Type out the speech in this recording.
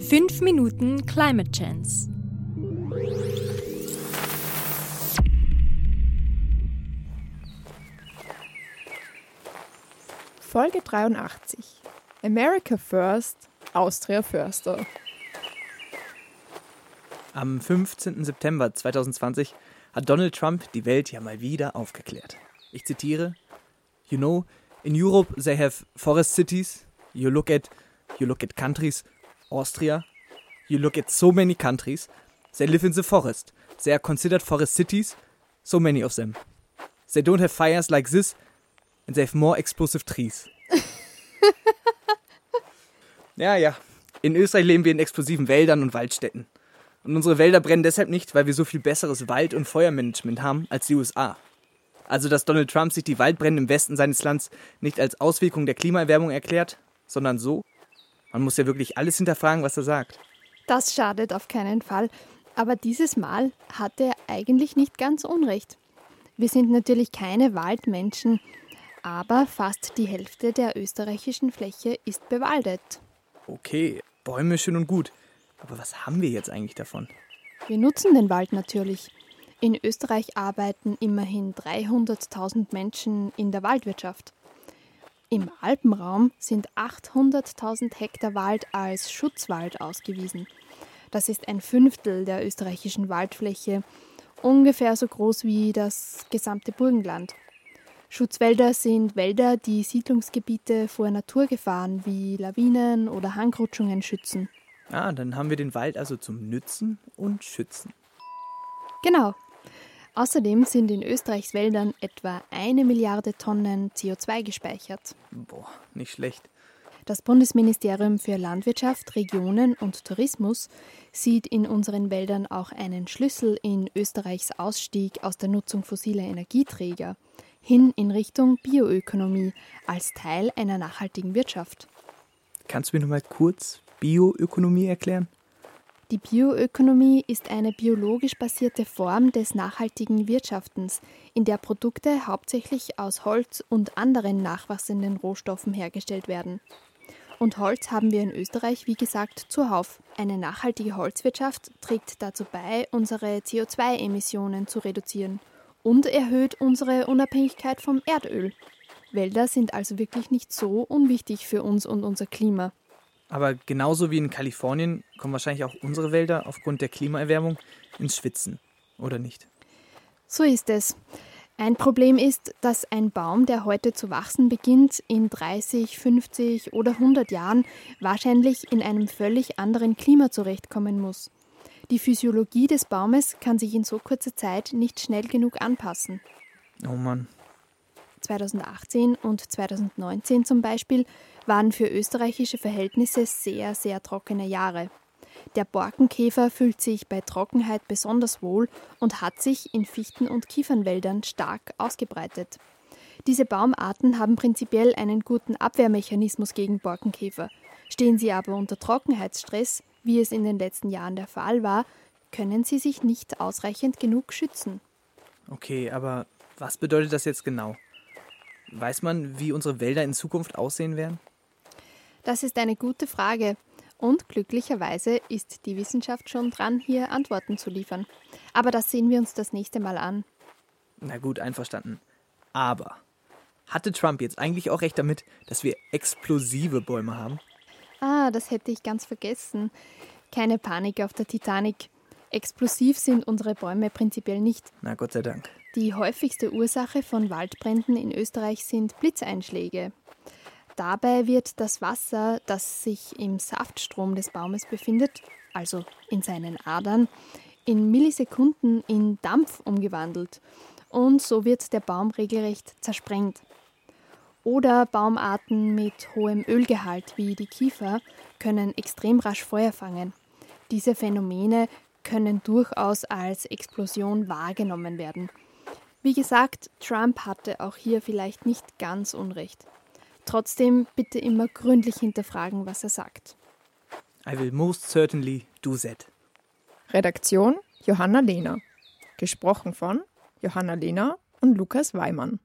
5 Minuten Climate Chance. Folge 83. America First, Austria Förster. Am 15. September 2020 hat Donald Trump die Welt ja mal wieder aufgeklärt. Ich zitiere: You know, in Europe they have forest cities. You look at you look at countries, Austria. You look at so many countries. They live in the forest. They are considered forest cities. So many of them. They don't have fires like this, and they have more explosive trees. ja, ja. In Österreich leben wir in explosiven Wäldern und Waldstätten. Und unsere Wälder brennen deshalb nicht, weil wir so viel besseres Wald- und Feuermanagement haben als die USA. Also, dass Donald Trump sich die Waldbrände im Westen seines Landes nicht als Auswirkung der Klimaerwärmung erklärt, sondern so. Man muss ja wirklich alles hinterfragen, was er sagt. Das schadet auf keinen Fall. Aber dieses Mal hat er eigentlich nicht ganz unrecht. Wir sind natürlich keine Waldmenschen, aber fast die Hälfte der österreichischen Fläche ist bewaldet. Okay, Bäume schön und gut. Aber was haben wir jetzt eigentlich davon? Wir nutzen den Wald natürlich. In Österreich arbeiten immerhin 300.000 Menschen in der Waldwirtschaft. Im Alpenraum sind 800.000 Hektar Wald als Schutzwald ausgewiesen. Das ist ein Fünftel der österreichischen Waldfläche, ungefähr so groß wie das gesamte Burgenland. Schutzwälder sind Wälder, die Siedlungsgebiete vor Naturgefahren wie Lawinen oder Hangrutschungen schützen. Ah, dann haben wir den Wald also zum Nützen und Schützen. Genau. Außerdem sind in Österreichs Wäldern etwa eine Milliarde Tonnen CO2 gespeichert. Boah, nicht schlecht. Das Bundesministerium für Landwirtschaft, Regionen und Tourismus sieht in unseren Wäldern auch einen Schlüssel in Österreichs Ausstieg aus der Nutzung fossiler Energieträger hin in Richtung Bioökonomie als Teil einer nachhaltigen Wirtschaft. Kannst du mir noch mal kurz Bioökonomie erklären? Die Bioökonomie ist eine biologisch basierte Form des nachhaltigen Wirtschaftens, in der Produkte hauptsächlich aus Holz und anderen nachwachsenden Rohstoffen hergestellt werden. Und Holz haben wir in Österreich, wie gesagt, zuhauf. Eine nachhaltige Holzwirtschaft trägt dazu bei, unsere CO2-Emissionen zu reduzieren und erhöht unsere Unabhängigkeit vom Erdöl. Wälder sind also wirklich nicht so unwichtig für uns und unser Klima. Aber genauso wie in Kalifornien kommen wahrscheinlich auch unsere Wälder aufgrund der Klimaerwärmung ins Schwitzen, oder nicht? So ist es. Ein Problem ist, dass ein Baum, der heute zu wachsen beginnt, in 30, 50 oder 100 Jahren wahrscheinlich in einem völlig anderen Klima zurechtkommen muss. Die Physiologie des Baumes kann sich in so kurzer Zeit nicht schnell genug anpassen. Oh Mann. 2018 und 2019 zum Beispiel waren für österreichische Verhältnisse sehr, sehr trockene Jahre. Der Borkenkäfer fühlt sich bei Trockenheit besonders wohl und hat sich in Fichten- und Kiefernwäldern stark ausgebreitet. Diese Baumarten haben prinzipiell einen guten Abwehrmechanismus gegen Borkenkäfer. Stehen sie aber unter Trockenheitsstress, wie es in den letzten Jahren der Fall war, können sie sich nicht ausreichend genug schützen. Okay, aber was bedeutet das jetzt genau? Weiß man, wie unsere Wälder in Zukunft aussehen werden? Das ist eine gute Frage. Und glücklicherweise ist die Wissenschaft schon dran, hier Antworten zu liefern. Aber das sehen wir uns das nächste Mal an. Na gut, einverstanden. Aber hatte Trump jetzt eigentlich auch recht damit, dass wir explosive Bäume haben? Ah, das hätte ich ganz vergessen. Keine Panik auf der Titanic. Explosiv sind unsere Bäume prinzipiell nicht. Na Gott sei Dank. Die häufigste Ursache von Waldbränden in Österreich sind Blitzeinschläge. Dabei wird das Wasser, das sich im Saftstrom des Baumes befindet, also in seinen Adern, in Millisekunden in Dampf umgewandelt und so wird der Baum regelrecht zersprengt. Oder Baumarten mit hohem Ölgehalt wie die Kiefer können extrem rasch Feuer fangen. Diese Phänomene können durchaus als Explosion wahrgenommen werden. Wie gesagt, Trump hatte auch hier vielleicht nicht ganz Unrecht. Trotzdem bitte immer gründlich hinterfragen, was er sagt. I will most certainly do that. Redaktion Johanna Lehner. Gesprochen von Johanna Lehner und Lukas Weimann.